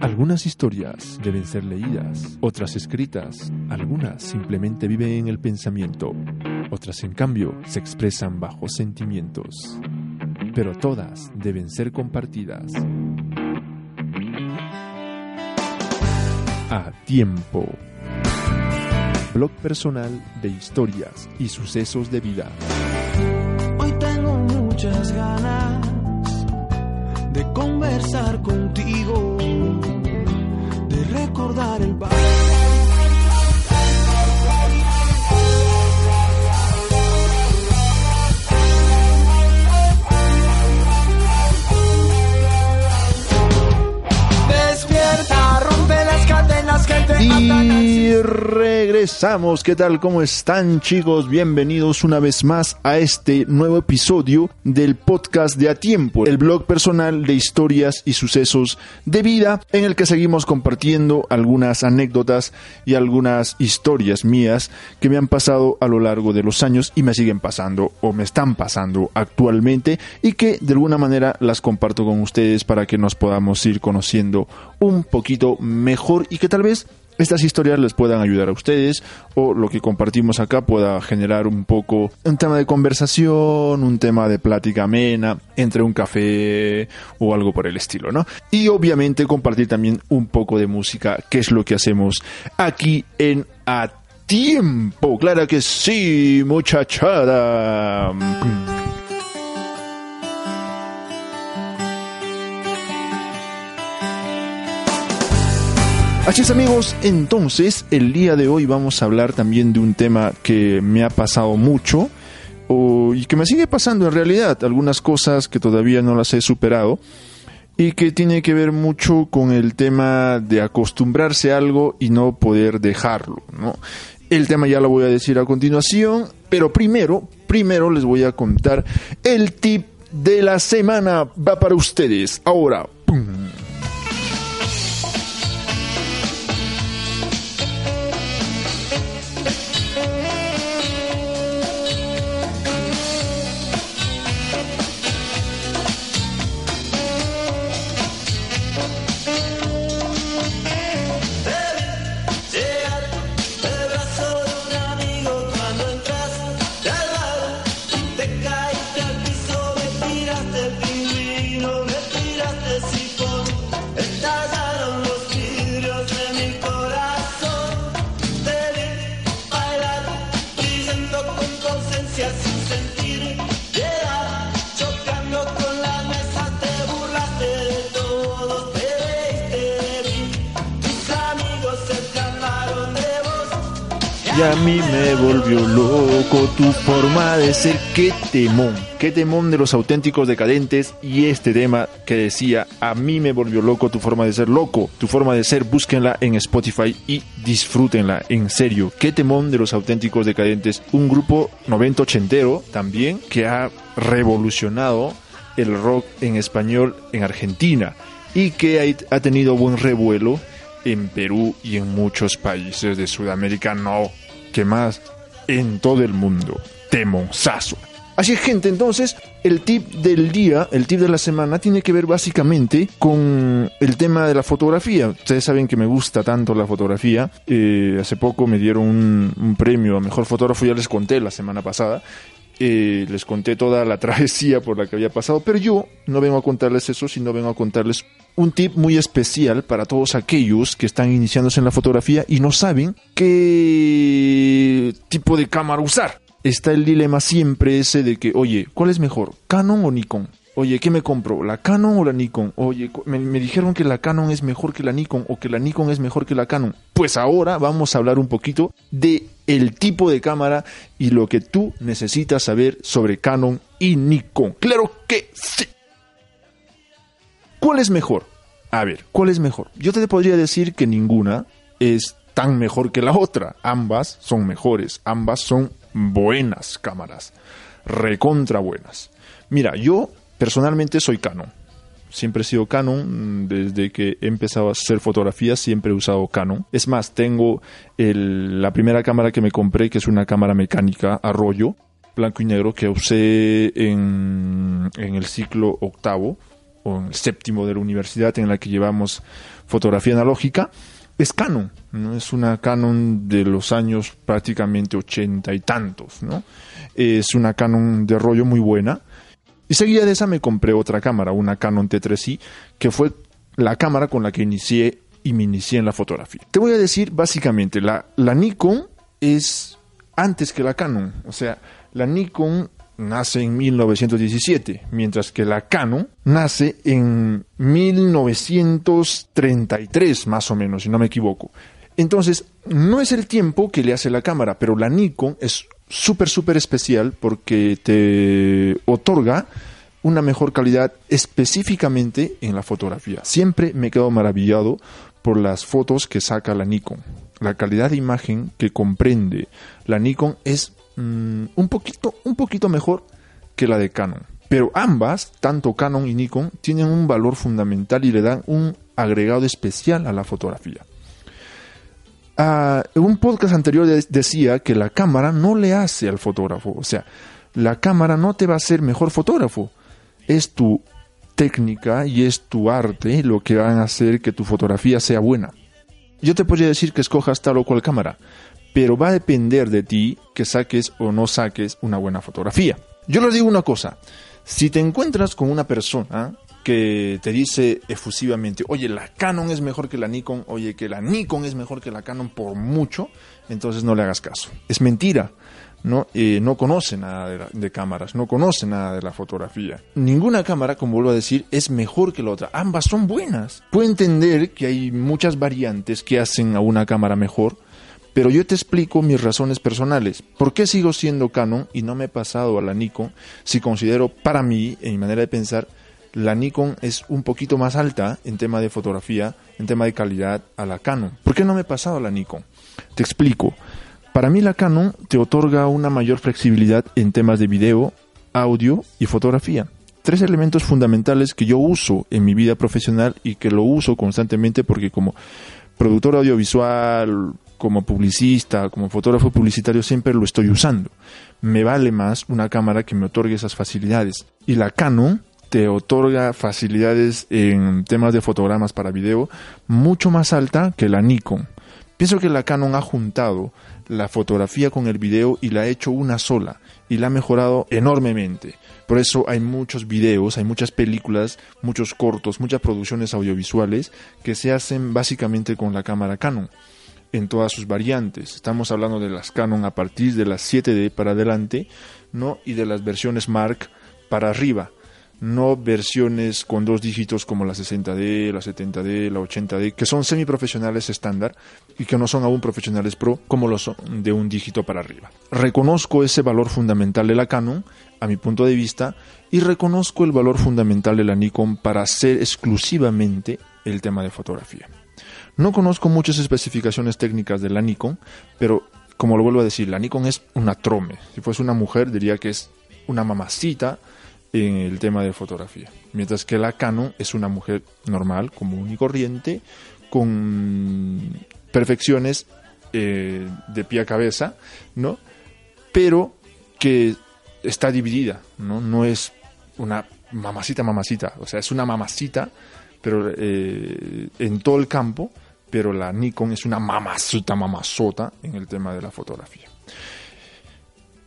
Algunas historias deben ser leídas, otras escritas, algunas simplemente viven en el pensamiento, otras en cambio se expresan bajo sentimientos, pero todas deben ser compartidas. A tiempo. Blog personal de historias y sucesos de vida. Hoy tengo muchas ganas de conversar de recordar el baile. Despierta, rompe las cadenas que te regresamos. ¿Qué tal? ¿Cómo están chicos? Bienvenidos una vez más a este nuevo episodio del podcast de A Tiempo, el blog personal de historias y sucesos de vida en el que seguimos compartiendo algunas anécdotas y algunas historias mías que me han pasado a lo largo de los años y me siguen pasando o me están pasando actualmente y que de alguna manera las comparto con ustedes para que nos podamos ir conociendo un poquito mejor y que tal vez estas historias les puedan ayudar a ustedes o lo que compartimos acá pueda generar un poco un tema de conversación, un tema de plática amena entre un café o algo por el estilo, ¿no? Y obviamente compartir también un poco de música, que es lo que hacemos aquí en A Tiempo. Claro que sí, muchachada. Así es amigos, entonces el día de hoy vamos a hablar también de un tema que me ha pasado mucho y que me sigue pasando en realidad, algunas cosas que todavía no las he superado y que tiene que ver mucho con el tema de acostumbrarse a algo y no poder dejarlo, ¿no? El tema ya lo voy a decir a continuación, pero primero, primero les voy a contar el tip de la semana va para ustedes. Ahora, ¡pum! Forma de ser. Qué temón, qué temón de los auténticos decadentes. Y este tema que decía, a mí me volvió loco tu forma de ser loco. Tu forma de ser, búsquenla en Spotify y disfrútenla, en serio. Qué temón de los auténticos decadentes. Un grupo 90-80 también que ha revolucionado el rock en español en Argentina y que ha tenido buen revuelo en Perú y en muchos países de Sudamérica, no, que más, en todo el mundo. Temonzazo. Así es, gente, entonces, el tip del día, el tip de la semana, tiene que ver básicamente con el tema de la fotografía. Ustedes saben que me gusta tanto la fotografía. Eh, hace poco me dieron un, premio a mejor fotógrafo, ya les conté la semana pasada. Eh, les conté toda la travesía por la que había pasado, pero yo no vengo a contarles eso, sino vengo a contarles un tip muy especial para todos aquellos que están iniciándose en la fotografía y no saben qué tipo de cámara usar. Está el dilema siempre ese de que, oye, ¿cuál es mejor? ¿Canon o Nikon? Oye, ¿qué me compro? ¿La Canon o la Nikon? Oye, me dijeron que la Canon es mejor que la Nikon o que la Nikon es mejor que la Canon. Pues ahora vamos a hablar un poquito de el tipo de cámara y lo que tú necesitas saber sobre Canon y Nikon. Claro que sí. ¿Cuál es mejor? A ver, ¿cuál es mejor? Yo te podría decir que ninguna es tan mejor que la otra. Ambas son mejores, ambas son buenas cámaras, recontra buenas. Mira, yo personalmente soy Canon. Siempre he sido Canon, desde que he empezado a hacer fotografías siempre he usado Canon. Es más, tengo la primera cámara que me compré, que es una cámara mecánica a rollo, blanco y negro, que usé en, en el ciclo octavo el séptimo de la universidad en la que llevamos fotografía analógica. Es Canon, ¿no? es una Canon de los años prácticamente ochenta y tantos. ¿no? Es una Canon de rollo muy buena. Y seguida de esa me compré otra cámara, una Canon T3i, que fue la cámara con la que inicié y me inicié en la fotografía. Te voy a decir básicamente, la, la Nikon es antes que la Canon. O sea, la Nikon nace en 1917, mientras que la Canon nace en 1933, más o menos, si no me equivoco. Entonces, no es el tiempo que le hace la cámara, pero la Nikon es súper, súper especial porque te otorga una mejor calidad específicamente en la fotografía. Siempre me quedo maravillado por las fotos que saca la Nikon. La calidad de imagen que comprende la Nikon es mm, un poquito, un poquito mejor que la de Canon. Pero ambas, tanto Canon y Nikon, tienen un valor fundamental y le dan un agregado especial a la fotografía. Ah, en un podcast anterior de- decía que la cámara no le hace al fotógrafo. O sea, la cámara no te va a hacer mejor fotógrafo. Es tu técnica y es tu arte lo que van a hacer que tu fotografía sea buena. Yo te podría decir que escojas tal o cual cámara, pero va a depender de ti que saques o no saques una buena fotografía. Yo les digo una cosa, si te encuentras con una persona que te dice efusivamente, oye, la Canon es mejor que la Nikon, oye, que la Nikon es mejor que la Canon por mucho, entonces no le hagas caso. Es mentira. ¿no? Eh, no conoce nada de, la- de cámaras, no conoce nada de la fotografía. Ninguna cámara, como vuelvo a decir, es mejor que la otra. Ambas son buenas. Puedo entender que hay muchas variantes que hacen a una cámara mejor, pero yo te explico mis razones personales. ¿Por qué sigo siendo Canon y no me he pasado a la Nikon si considero para mí, en mi manera de pensar, la Nikon es un poquito más alta en tema de fotografía, en tema de calidad a la Canon? ¿Por qué no me he pasado a la Nikon? Te explico. Para mí la Canon te otorga una mayor flexibilidad en temas de video, audio y fotografía. Tres elementos fundamentales que yo uso en mi vida profesional y que lo uso constantemente porque como productor audiovisual, como publicista, como fotógrafo publicitario siempre lo estoy usando. Me vale más una cámara que me otorgue esas facilidades. Y la Canon te otorga facilidades en temas de fotogramas para video mucho más alta que la Nikon. Pienso que la Canon ha juntado la fotografía con el video y la ha hecho una sola y la ha mejorado enormemente. Por eso hay muchos videos, hay muchas películas, muchos cortos, muchas producciones audiovisuales que se hacen básicamente con la cámara Canon en todas sus variantes. Estamos hablando de las Canon a partir de las 7D para adelante, ¿no? Y de las versiones Mark para arriba no versiones con dos dígitos como la 60D, la 70D, la 80D, que son semiprofesionales estándar y que no son aún profesionales pro como lo son de un dígito para arriba. Reconozco ese valor fundamental de la Canon, a mi punto de vista, y reconozco el valor fundamental de la Nikon para hacer exclusivamente el tema de fotografía. No conozco muchas especificaciones técnicas de la Nikon, pero como lo vuelvo a decir, la Nikon es una trome. Si fuese una mujer diría que es una mamacita en el tema de fotografía. Mientras que la Canon es una mujer normal, común y corriente, con perfecciones eh, de pie a cabeza, ¿no? Pero que está dividida, ¿no? No es una mamacita, mamacita, o sea, es una mamacita, pero eh, en todo el campo, pero la Nikon es una mamacita, mamazota en el tema de la fotografía.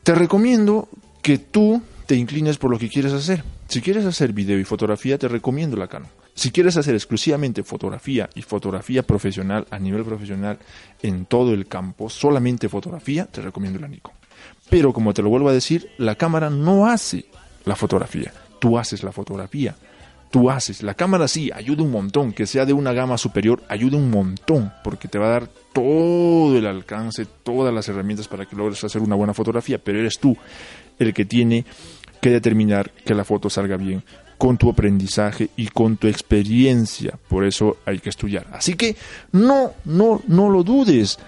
Te recomiendo que tú te inclines por lo que quieres hacer. Si quieres hacer video y fotografía, te recomiendo la Canon. Si quieres hacer exclusivamente fotografía y fotografía profesional a nivel profesional en todo el campo, solamente fotografía, te recomiendo la Nikon. Pero como te lo vuelvo a decir, la cámara no hace la fotografía, tú haces la fotografía. Tú haces, la cámara sí, ayuda un montón, que sea de una gama superior, ayuda un montón, porque te va a dar todo el alcance, todas las herramientas para que logres hacer una buena fotografía, pero eres tú el que tiene que determinar que la foto salga bien con tu aprendizaje y con tu experiencia. Por eso hay que estudiar. Así que no, no, no lo dudes.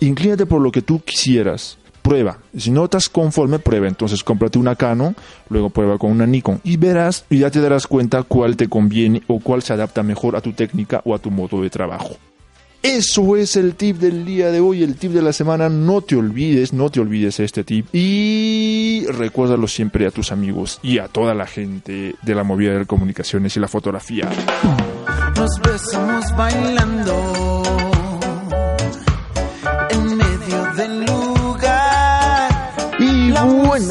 Inclínate por lo que tú quisieras. Prueba. Si no estás conforme, prueba. Entonces cómprate una Canon, luego prueba con una Nikon y verás y ya te darás cuenta cuál te conviene o cuál se adapta mejor a tu técnica o a tu modo de trabajo. Eso es el tip del día de hoy, el tip de la semana. No te olvides, no te olvides este tip. Y recuérdalo siempre a tus amigos y a toda la gente de la movida de comunicaciones y la fotografía. Nos besamos bailando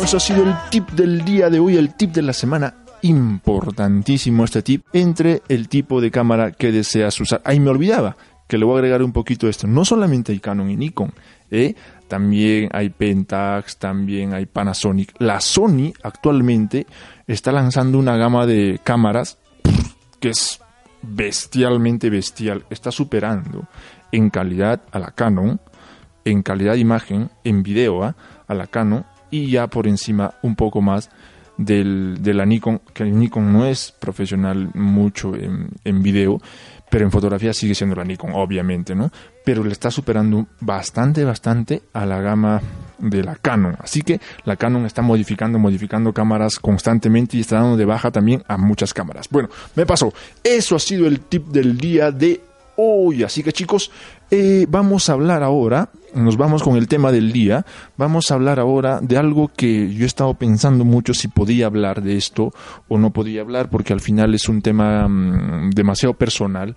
eso ha sido el tip del día de hoy, el tip de la semana. Importantísimo este tip entre el tipo de cámara que deseas usar. Ahí me olvidaba que le voy a agregar un poquito esto. No solamente hay Canon y Nikon, ¿eh? también hay Pentax, también hay Panasonic. La Sony actualmente está lanzando una gama de cámaras que es bestialmente bestial. Está superando en calidad a la Canon, en calidad de imagen, en video ¿ah? a la Canon y ya por encima un poco más del, de la Nikon, que el Nikon no es profesional mucho en, en video, pero en fotografía sigue siendo la Nikon, obviamente, ¿no? Pero le está superando bastante, bastante a la gama de la Canon. Así que la Canon está modificando, modificando cámaras constantemente y está dando de baja también a muchas cámaras. Bueno, me pasó. Eso ha sido el tip del día de hoy. Así que chicos, eh, vamos a hablar ahora, nos vamos con el tema del día, vamos a hablar ahora de algo que yo he estado pensando mucho si podía hablar de esto o no podía hablar, porque al final es un tema mm, demasiado personal,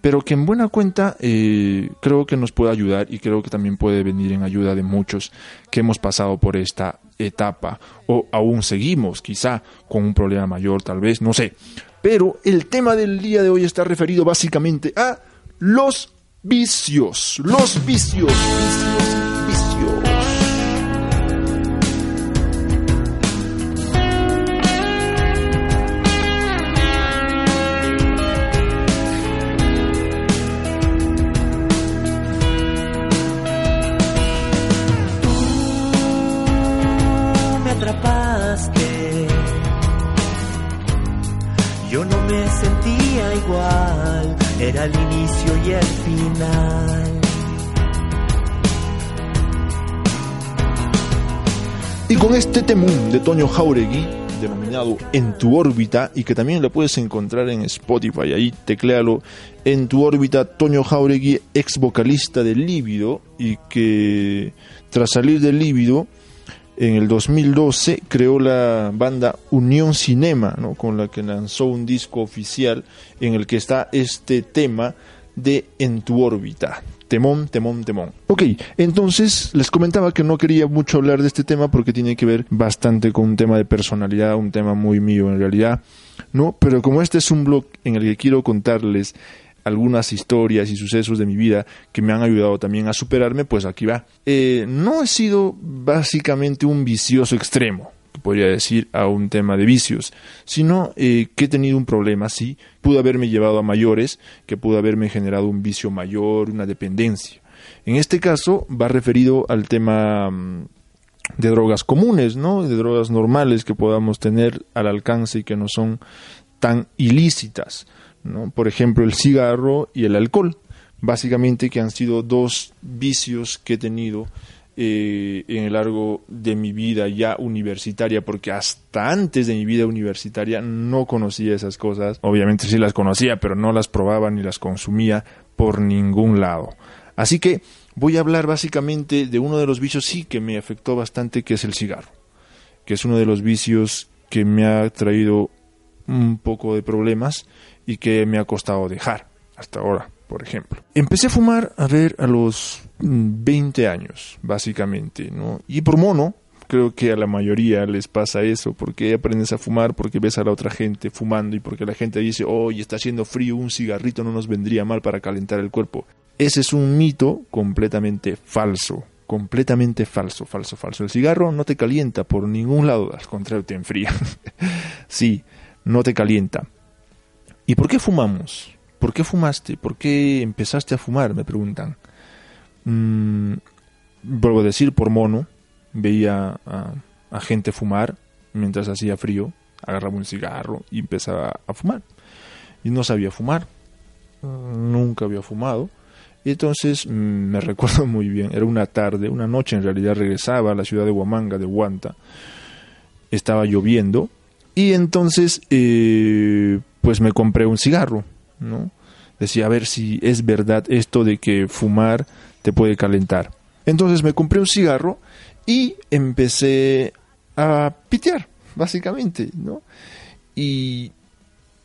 pero que en buena cuenta eh, creo que nos puede ayudar y creo que también puede venir en ayuda de muchos que hemos pasado por esta etapa o aún seguimos quizá con un problema mayor tal vez, no sé. Pero el tema del día de hoy está referido básicamente a los vicios, los vicios, vicios. Y con este temún de Toño Jauregui, denominado En tu órbita, y que también lo puedes encontrar en Spotify, ahí tecléalo, En tu órbita, Toño Jauregui, ex vocalista de Líbido, y que tras salir de Líbido, en el 2012 creó la banda Unión Cinema, ¿no? con la que lanzó un disco oficial en el que está este tema de En tu órbita. Temón, temón, temón. Ok, entonces les comentaba que no quería mucho hablar de este tema porque tiene que ver bastante con un tema de personalidad, un tema muy mío en realidad, ¿no? Pero como este es un blog en el que quiero contarles algunas historias y sucesos de mi vida que me han ayudado también a superarme, pues aquí va. Eh, no he sido básicamente un vicioso extremo, podría decir, a un tema de vicios, sino eh, que he tenido un problema, sí, pudo haberme llevado a mayores, que pudo haberme generado un vicio mayor, una dependencia. En este caso va referido al tema mm, de drogas comunes, ¿no? De drogas normales que podamos tener al alcance y que no son tan ilícitas, Por ejemplo, el cigarro y el alcohol, básicamente que han sido dos vicios que he tenido eh, en el largo de mi vida ya universitaria, porque hasta antes de mi vida universitaria no conocía esas cosas. Obviamente sí las conocía, pero no las probaba ni las consumía por ningún lado. Así que voy a hablar básicamente de uno de los vicios sí que me afectó bastante, que es el cigarro, que es uno de los vicios que me ha traído un poco de problemas y que me ha costado dejar hasta ahora, por ejemplo. Empecé a fumar, a ver, a los mm, 20 años, básicamente, ¿no? Y por mono, creo que a la mayoría les pasa eso, porque aprendes a fumar, porque ves a la otra gente fumando y porque la gente dice, oye, está haciendo frío, un cigarrito no nos vendría mal para calentar el cuerpo. Ese es un mito completamente falso, completamente falso, falso, falso. El cigarro no te calienta por ningún lado, al contrario, te enfría. sí, no te calienta. ¿Y por qué fumamos? ¿Por qué fumaste? ¿Por qué empezaste a fumar? Me preguntan. Mm, vuelvo a decir, por mono, veía a, a gente fumar mientras hacía frío, agarraba un cigarro y empezaba a fumar. Y no sabía fumar, nunca había fumado. Y entonces mm, me recuerdo muy bien, era una tarde, una noche en realidad, regresaba a la ciudad de Huamanga, de Huanta, estaba lloviendo, y entonces eh, pues me compré un cigarro, ¿no? Decía, a ver si es verdad esto de que fumar te puede calentar. Entonces me compré un cigarro y empecé a pitear, básicamente, ¿no? Y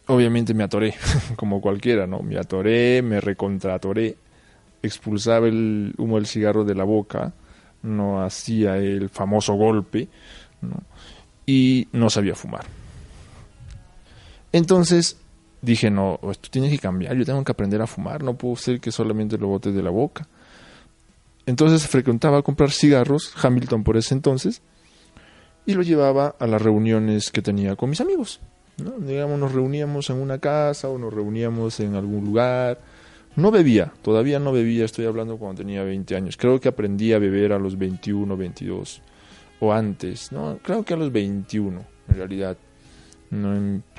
obviamente me atoré, como cualquiera, ¿no? Me atoré, me recontratoré, expulsaba el humo del cigarro de la boca, no hacía el famoso golpe, ¿no? Y no sabía fumar. Entonces dije, no, esto tiene que cambiar, yo tengo que aprender a fumar, no puedo ser que solamente lo bote de la boca. Entonces frecuentaba comprar cigarros, Hamilton por ese entonces, y lo llevaba a las reuniones que tenía con mis amigos. Digamos, nos reuníamos en una casa o nos reuníamos en algún lugar. No bebía, todavía no bebía, estoy hablando cuando tenía 20 años. Creo que aprendí a beber a los 21, 22 o antes, ¿no? Creo que a los 21, en realidad, no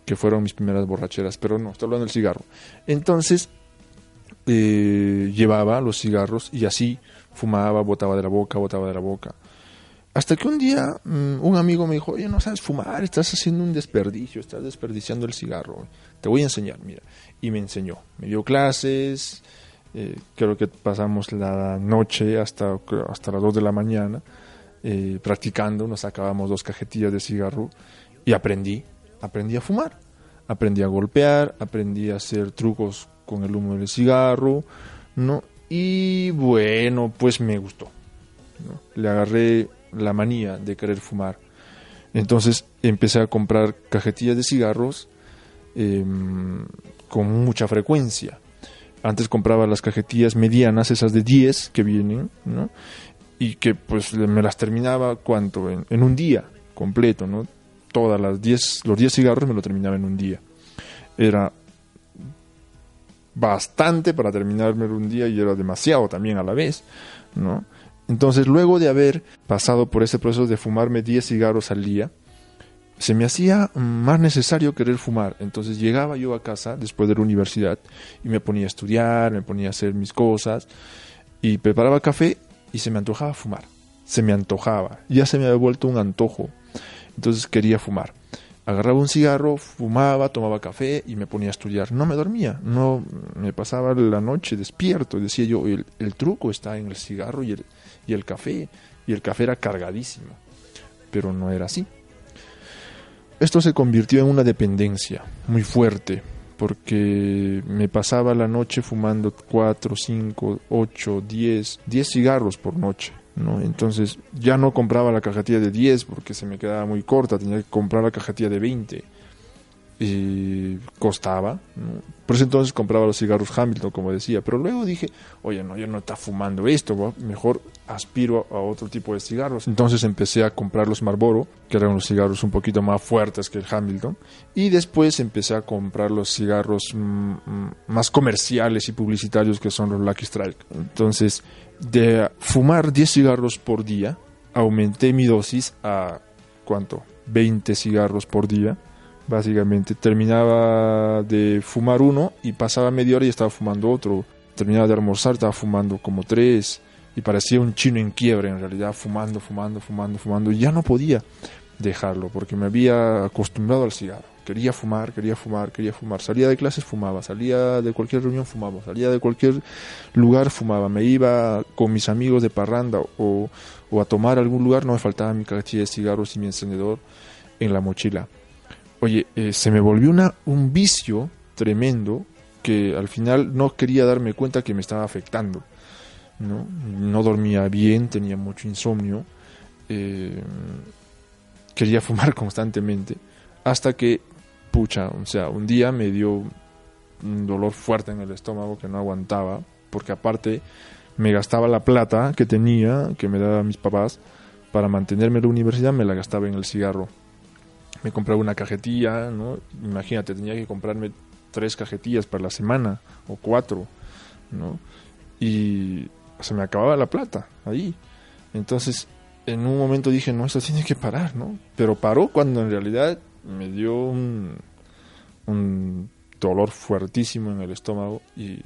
que fueron mis primeras borracheras, pero no, estoy hablando del cigarro. Entonces, eh, llevaba los cigarros y así fumaba, botaba de la boca, botaba de la boca. Hasta que un día mm, un amigo me dijo, oye, no sabes fumar, estás haciendo un desperdicio, estás desperdiciando el cigarro. Te voy a enseñar, mira. Y me enseñó, me dio clases, eh, creo que pasamos la noche hasta, hasta las 2 de la mañana eh, practicando, nos sacábamos dos cajetillas de cigarro y aprendí, aprendí a fumar, aprendí a golpear, aprendí a hacer trucos con el humo del cigarro, ¿no? Y bueno, pues me gustó. Le agarré la manía de querer fumar. Entonces empecé a comprar cajetillas de cigarros em, con mucha frecuencia. Antes compraba las cajetillas medianas, esas de 10 que vienen, ¿no? Y que pues me las terminaba, ¿cuánto? En, en un día completo, ¿no? Todas las 10, los 10 cigarros me lo terminaba en un día. Era bastante para terminarme un día y era demasiado también a la vez, ¿no? Entonces, luego de haber pasado por ese proceso de fumarme 10 cigarros al día, se me hacía más necesario querer fumar. Entonces llegaba yo a casa después de la universidad y me ponía a estudiar, me ponía a hacer mis cosas y preparaba café y se me antojaba fumar. Se me antojaba. Ya se me había vuelto un antojo. Entonces quería fumar. Agarraba un cigarro, fumaba, tomaba café y me ponía a estudiar. No me dormía, no me pasaba la noche despierto. Decía yo, el, truco está en el cigarro y el, y el café. Y el café era cargadísimo. Pero no era así. Esto se convirtió en una dependencia muy fuerte, porque me pasaba la noche fumando 4, 5, 8, 10, 10 cigarros por noche. ¿No? Entonces ya no compraba la cajetilla de 10 porque se me quedaba muy corta, tenía que comprar la cajetilla de 20. Y costaba. Por eso entonces compraba los cigarros Hamilton, como decía. Pero luego dije, oye, no, yo no está fumando esto, mejor aspiro a otro tipo de cigarros. Entonces empecé a comprar los Marlboro, que eran los cigarros un poquito más fuertes que el Hamilton. Y después empecé a comprar los cigarros mm, mm, más comerciales y publicitarios, que son los Lucky Strike. Entonces, de fumar 10 cigarros por día, aumenté mi dosis a, ¿cuánto? 20 cigarros por día básicamente. Terminaba de fumar uno y pasaba media hora y estaba fumando otro. Terminaba de almorzar, estaba fumando como tres y parecía un chino en quiebre en realidad, fumando, fumando, fumando, fumando. Y ya no podía dejarlo porque me había acostumbrado al cigarro. Quería fumar, quería fumar, quería fumar. Salía de clases, fumaba. Salía de cualquier reunión, fumaba. Salía de cualquier lugar, fumaba. Me iba con mis amigos de parranda o, o a tomar algún lugar, no me faltaba mi cajilla de cigarros y mi encendedor en la mochila oye, eh, se me volvió una, un vicio tremendo que al final no quería darme cuenta que me estaba afectando. No, no dormía bien, tenía mucho insomnio, eh, quería fumar constantemente, hasta que, pucha, o sea, un día me dio un dolor fuerte en el estómago que no aguantaba, porque aparte me gastaba la plata que tenía, que me daban mis papás, para mantenerme en la universidad, me la gastaba en el cigarro me compraba una cajetilla, ¿no? Imagínate, tenía que comprarme tres cajetillas para la semana o cuatro, ¿no? Y se me acababa la plata ahí. Entonces, en un momento dije, no, esto tiene que parar, ¿no? Pero paró cuando en realidad me dio un, dolor fuertísimo en el estómago y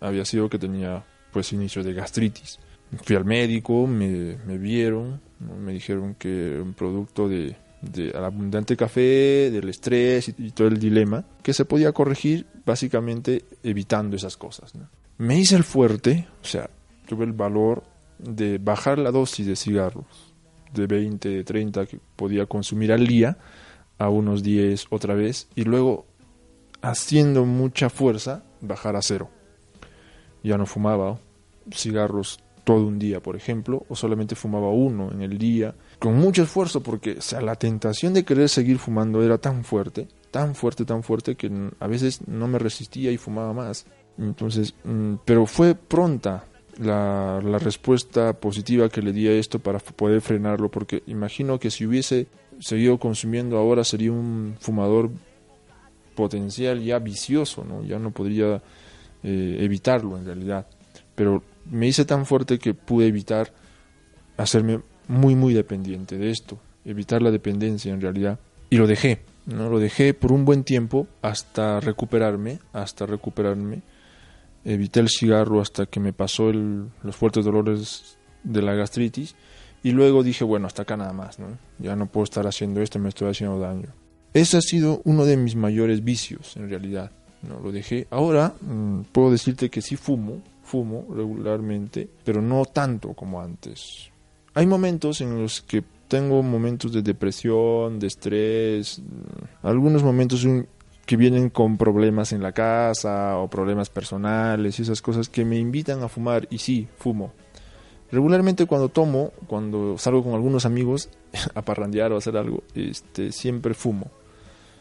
había sido que tenía pues inicio de gastritis. Fui al médico, me, vieron, me dijeron que era un producto de, abundante café, del estrés y, todo el dilema, que se podía corregir básicamente evitando esas cosas. Me hice el fuerte, o sea, tuve el valor de bajar la dosis de cigarros de 20, de 30 que podía consumir al día a unos 10 otra vez y luego haciendo mucha fuerza bajar a cero. Ya no fumaba cigarros todo un día, por ejemplo, o solamente fumaba uno en el día, con mucho esfuerzo porque la tentación de querer seguir fumando era tan fuerte, tan fuerte, tan fuerte que a veces no me resistía y fumaba más. Entonces, mm, pero fue pronta la, la respuesta positiva que le di a esto para poder frenarlo, porque imagino que si hubiese seguido consumiendo ahora sería un fumador potencial ya vicioso, ¿no? Ya no podría eh, evitarlo en realidad. Pero me hice tan fuerte que pude evitar hacerme muy muy dependiente de esto, evitar la dependencia en realidad. Y lo dejé, ¿no? Lo dejé por un buen tiempo hasta recuperarme, hasta recuperarme. Evité el cigarro hasta que me pasó el- los fuertes dolores de la gastritis y luego dije, bueno, hasta acá nada más, ¿no? Ya no puedo estar haciendo esto, me estoy haciendo daño. Ese ha sido uno de mis mayores vicios, en realidad. No lo dejé. Ahora mm, puedo decirte que sí fumo, fumo regularmente, pero no tanto como antes. Hay momentos en los que tengo momentos de depresión, de estrés, mm, algunos momentos que vienen con problemas en la casa o problemas personales y esas cosas que me invitan a fumar y sí, fumo. Regularmente cuando tomo, cuando salgo con algunos amigos a parrandear o a hacer algo, este, siempre fumo.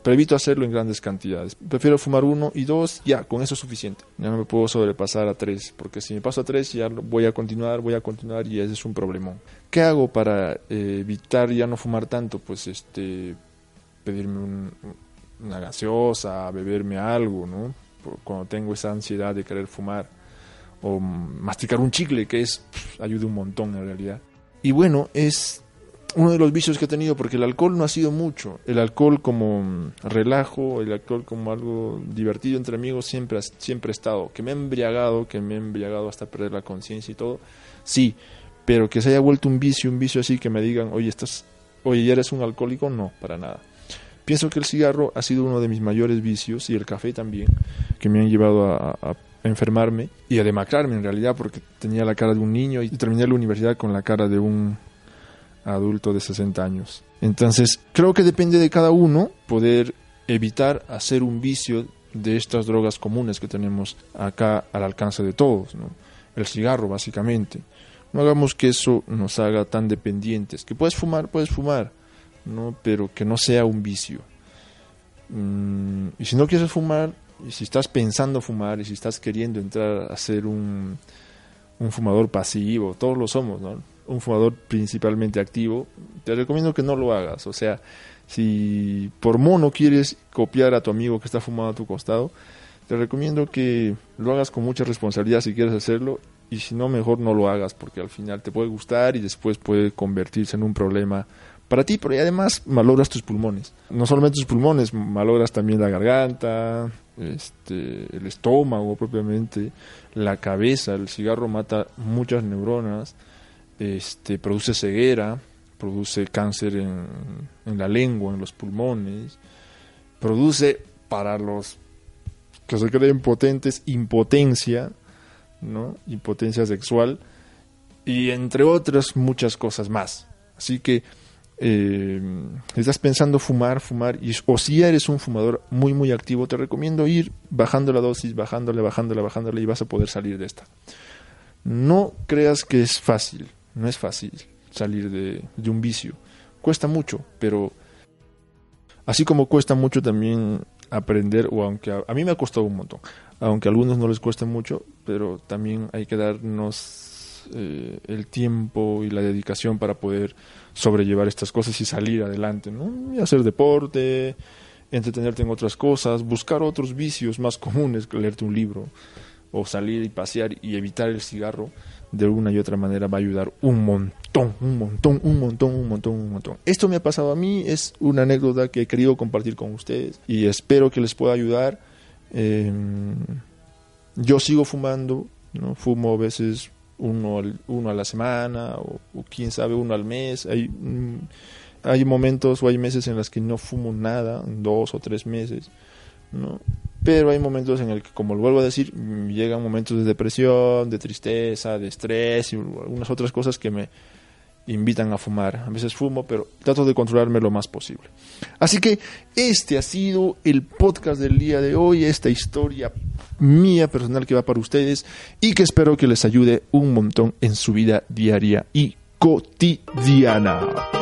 Pero evito hacerlo en grandes cantidades. Prefiero fumar uno y dos, ya, con eso es suficiente. Ya no me puedo sobrepasar a tres, porque si me paso a tres ya voy a continuar, voy a continuar y ese es un problemón. ¿Qué hago para eh, evitar ya no fumar tanto? Pues este, pedirme un- una gaseosa, beberme algo, ¿no? Cuando tengo esa ansiedad de querer fumar o masticar un chicle, que es ayuda un montón en realidad. Y bueno, es uno de los vicios que he tenido porque el alcohol no ha sido mucho. El alcohol como mm, relajo, el alcohol como algo divertido entre amigos siempre siempre estado. Que me he embriagado, que me he embriagado hasta perder la conciencia y todo, sí. Pero que se haya vuelto un vicio, un vicio así que me digan, oye, estás, oye, eres un alcohólico, no, para nada. Pienso que el cigarro ha sido uno de mis mayores vicios y el café también, que me han llevado a enfermarme y a demacrarme en realidad porque tenía la cara de un niño y terminé la universidad con la cara de un adulto de 60 años. Entonces, creo que depende de cada uno poder evitar hacer un vicio de estas drogas comunes que tenemos acá al alcance de todos, ¿no? El cigarro, básicamente. No hagamos que eso nos haga tan dependientes. Que puedes fumar, puedes fumar, ¿no? Pero que no sea un vicio. Mm, y si no quieres fumar, y si estás pensando fumar, y si estás queriendo entrar a ser un, un fumador pasivo, todos lo somos, ¿no? Un fumador principalmente activo, te recomiendo que no lo hagas. O sea, si por mono quieres copiar a tu amigo que está fumando a tu costado, te recomiendo que lo hagas con mucha responsabilidad si quieres hacerlo y si no, mejor no lo hagas porque al final te puede gustar y después puede convertirse en un problema para ti, pero además malogras tus pulmones. No solamente tus pulmones, malogras también la garganta, este, el estómago propiamente, la cabeza. El cigarro mata muchas neuronas, este, produce ceguera, produce cáncer en, en la lengua, en los pulmones, produce para los que se creen potentes impotencia, ¿no? Impotencia sexual y entre otras muchas cosas más. Así que eh, estás pensando fumar, fumar, y, o si eres un fumador muy, muy activo, te recomiendo ir bajando la dosis, bajándole, bajándole, bajándole, y vas a poder salir de esta. No creas que es fácil, no es fácil salir de, un vicio. Cuesta mucho, pero así como cuesta mucho también aprender, o aunque a, a mí me ha costado un montón, aunque a algunos no les cueste mucho, pero también hay que darnos eh, el tiempo y la dedicación para poder sobrellevar estas cosas y salir adelante, ¿no? Y hacer deporte, entretenerte en otras cosas, buscar otros vicios más comunes que leerte un libro o salir y pasear y evitar el cigarro de una y otra manera va a ayudar un montón, un montón, un montón, un montón, un montón. Esto me ha pasado a mí, es una anécdota que he querido compartir con ustedes y espero que les pueda ayudar. Eh, yo sigo fumando, ¿no? fumo a veces uno, al- uno a la semana o, o quién sabe uno al mes. Hay, mm, hay momentos o hay meses en los que no fumo nada, dos o tres meses, ¿no? Pero hay momentos en el que, como lo vuelvo a decir, mm, llegan momentos de depresión, de tristeza, de estrés y algunas otras cosas que me invitan a fumar. A veces fumo, pero trato de controlarme lo más posible. Así que este ha sido el podcast del día de hoy, esta historia mía personal que va para ustedes y que espero que les ayude un montón en su vida diaria y cotidiana.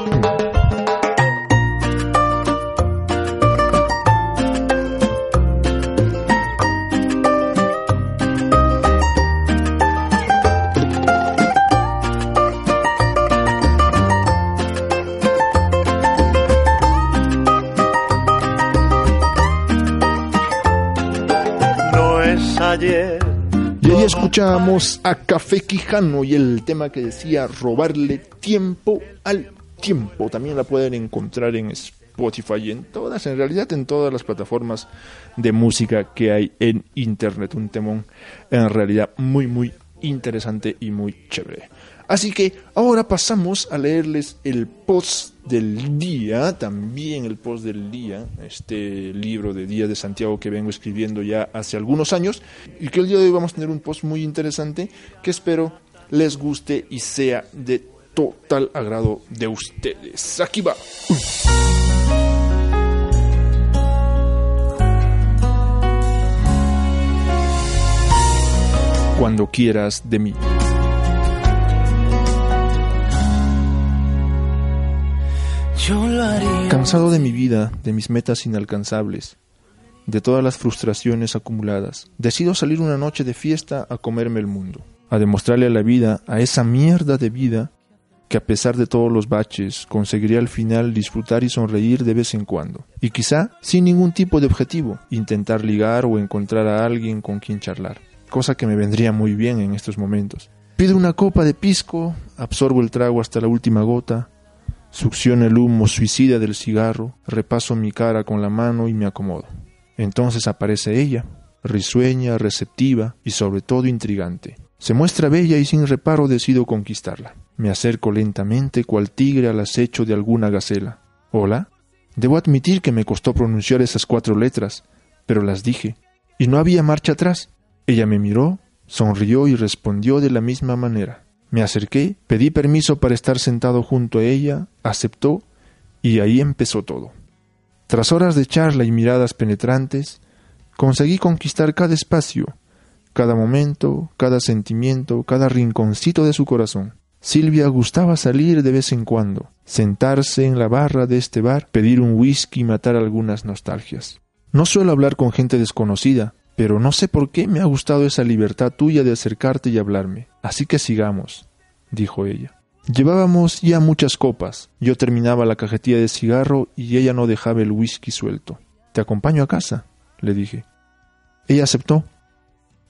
Y ahí escuchábamos a Café Quijano y el tema que decía robarle tiempo al tiempo. También la pueden encontrar en Spotify y en todas, en realidad en todas las plataformas de música que hay en internet. Un temón en realidad muy, muy interesante y muy chévere. Así que ahora pasamos a leerles el post del día, también el post del día, este libro de Día de Santiago que vengo escribiendo ya hace algunos años, y que el día de hoy vamos a tener un post muy interesante que espero les guste y sea de total agrado de ustedes. Aquí va. Cuando quieras de mí. Cansado de mi vida, de mis metas inalcanzables, de todas las frustraciones acumuladas, decido salir una noche de fiesta a comerme el mundo, a demostrarle a la vida, a esa mierda de vida, que a pesar de todos los baches, conseguiría al final disfrutar y sonreír de vez en cuando, y quizá sin ningún tipo de objetivo, intentar ligar o encontrar a alguien con quien charlar, cosa que me vendría muy bien en estos momentos. Pido una copa de pisco, absorbo el trago hasta la última gota, Succiono el humo suicida del cigarro, repaso mi cara con la mano y me acomodo. Entonces aparece ella, risueña, receptiva y sobre todo intrigante. Se muestra bella y sin reparo decido conquistarla. Me acerco lentamente cual tigre al acecho de alguna gacela. Hola. Debo admitir que me costó pronunciar esas cuatro letras, pero las dije, y no había marcha atrás. Ella me miró, sonrió y respondió de la misma manera. Me acerqué, pedí permiso para estar sentado junto a ella, aceptó y ahí empezó todo. Tras horas de charla y miradas penetrantes, conseguí conquistar cada espacio, cada momento, cada sentimiento, cada rinconcito de su corazón. Silvia gustaba salir de vez en cuando, sentarse en la barra de este bar, pedir un whisky y matar algunas nostalgias. No suelo hablar con gente desconocida, pero no sé por qué me ha gustado esa libertad tuya de acercarte y hablarme. Así que sigamos, dijo ella. Llevábamos ya muchas copas. Yo terminaba la cajetilla de cigarro y ella no dejaba el whisky suelto. Te acompaño a casa, le dije. Ella aceptó.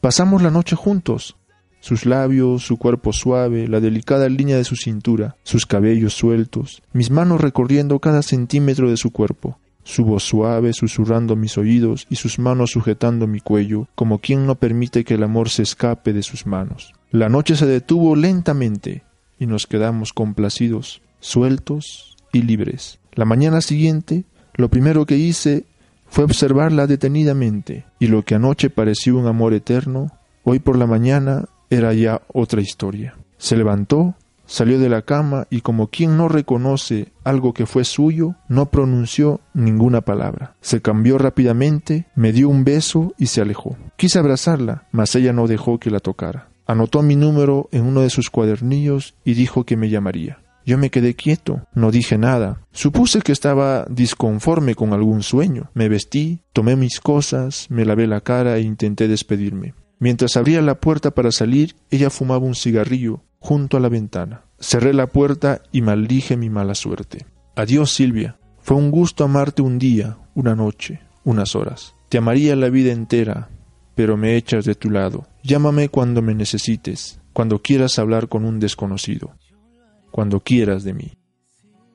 Pasamos la noche juntos. Sus labios, su cuerpo suave, la delicada línea de su cintura, sus cabellos sueltos, mis manos recorriendo cada centímetro de su cuerpo, su voz suave susurrando mis oídos y sus manos sujetando mi cuello, como quien no permite que el amor se escape de sus manos. La noche se detuvo lentamente y nos quedamos complacidos, sueltos y libres. La mañana siguiente, lo primero que hice fue observarla detenidamente, y lo que anoche pareció un amor eterno, hoy por la mañana era ya otra historia. Se levantó, salió de la cama y como quien no reconoce algo que fue suyo, no pronunció ninguna palabra. Se cambió rápidamente, me dio un beso y se alejó. Quise abrazarla, mas ella no dejó que la tocara. Anotó mi número en uno de sus cuadernillos y dijo que me llamaría. Yo me quedé quieto, no dije nada. Supuse que estaba disconforme con algún sueño. Me vestí, tomé mis cosas, me lavé la cara e intenté despedirme. Mientras abría la puerta para salir, ella fumaba un cigarrillo junto a la ventana. Cerré la puerta y maldije mi mala suerte. Adiós, Silvia. Fue un gusto amarte un día, una noche, unas horas. Te amaría la vida entera, pero me echas de tu lado Llámame cuando me necesites, cuando quieras hablar con un desconocido, cuando quieras de mí.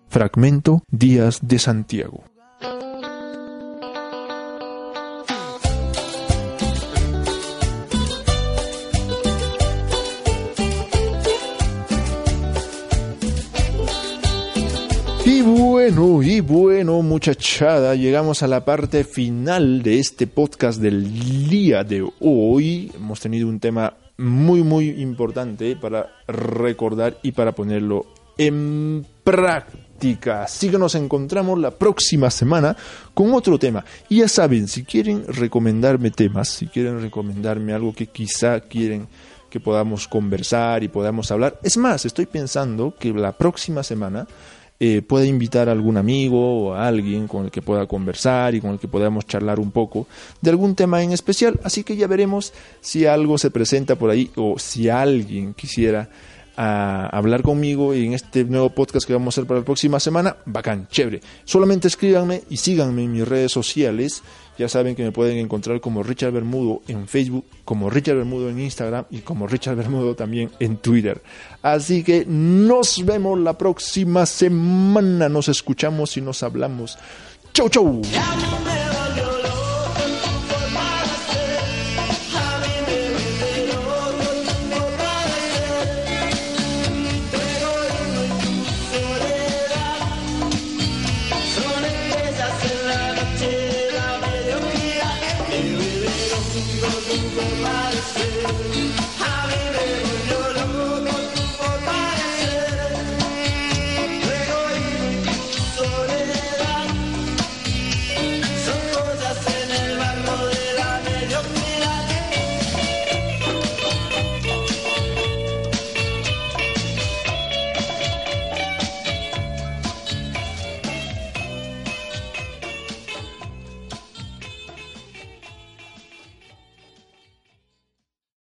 Fragmento Díaz de Santiago. Y bueno, y bueno, muchachada, llegamos a la parte final de este podcast del día de hoy. Hemos tenido un tema muy, muy importante para recordar y para ponerlo en práctica. Así que nos encontramos la próxima semana con otro tema. Y ya saben, si quieren recomendarme temas, si quieren recomendarme algo que quizá quieren que podamos conversar y podamos hablar. Es más, estoy pensando que la próxima semana eh, pueda invitar a algún amigo o a alguien con el que pueda conversar y con el que podamos charlar un poco de algún tema en especial. Así que ya veremos si algo se presenta por ahí o si alguien quisiera a hablar conmigo en este nuevo podcast que vamos a hacer para la próxima semana, bacán, chévere. Solamente escríbanme y síganme en mis redes sociales. Ya saben que me pueden encontrar como Richard Bermudo en Facebook, como Richard Bermudo en Instagram y como Richard Bermudo también en Twitter. Así que nos vemos la próxima semana. Nos escuchamos y nos hablamos. Chau, chau.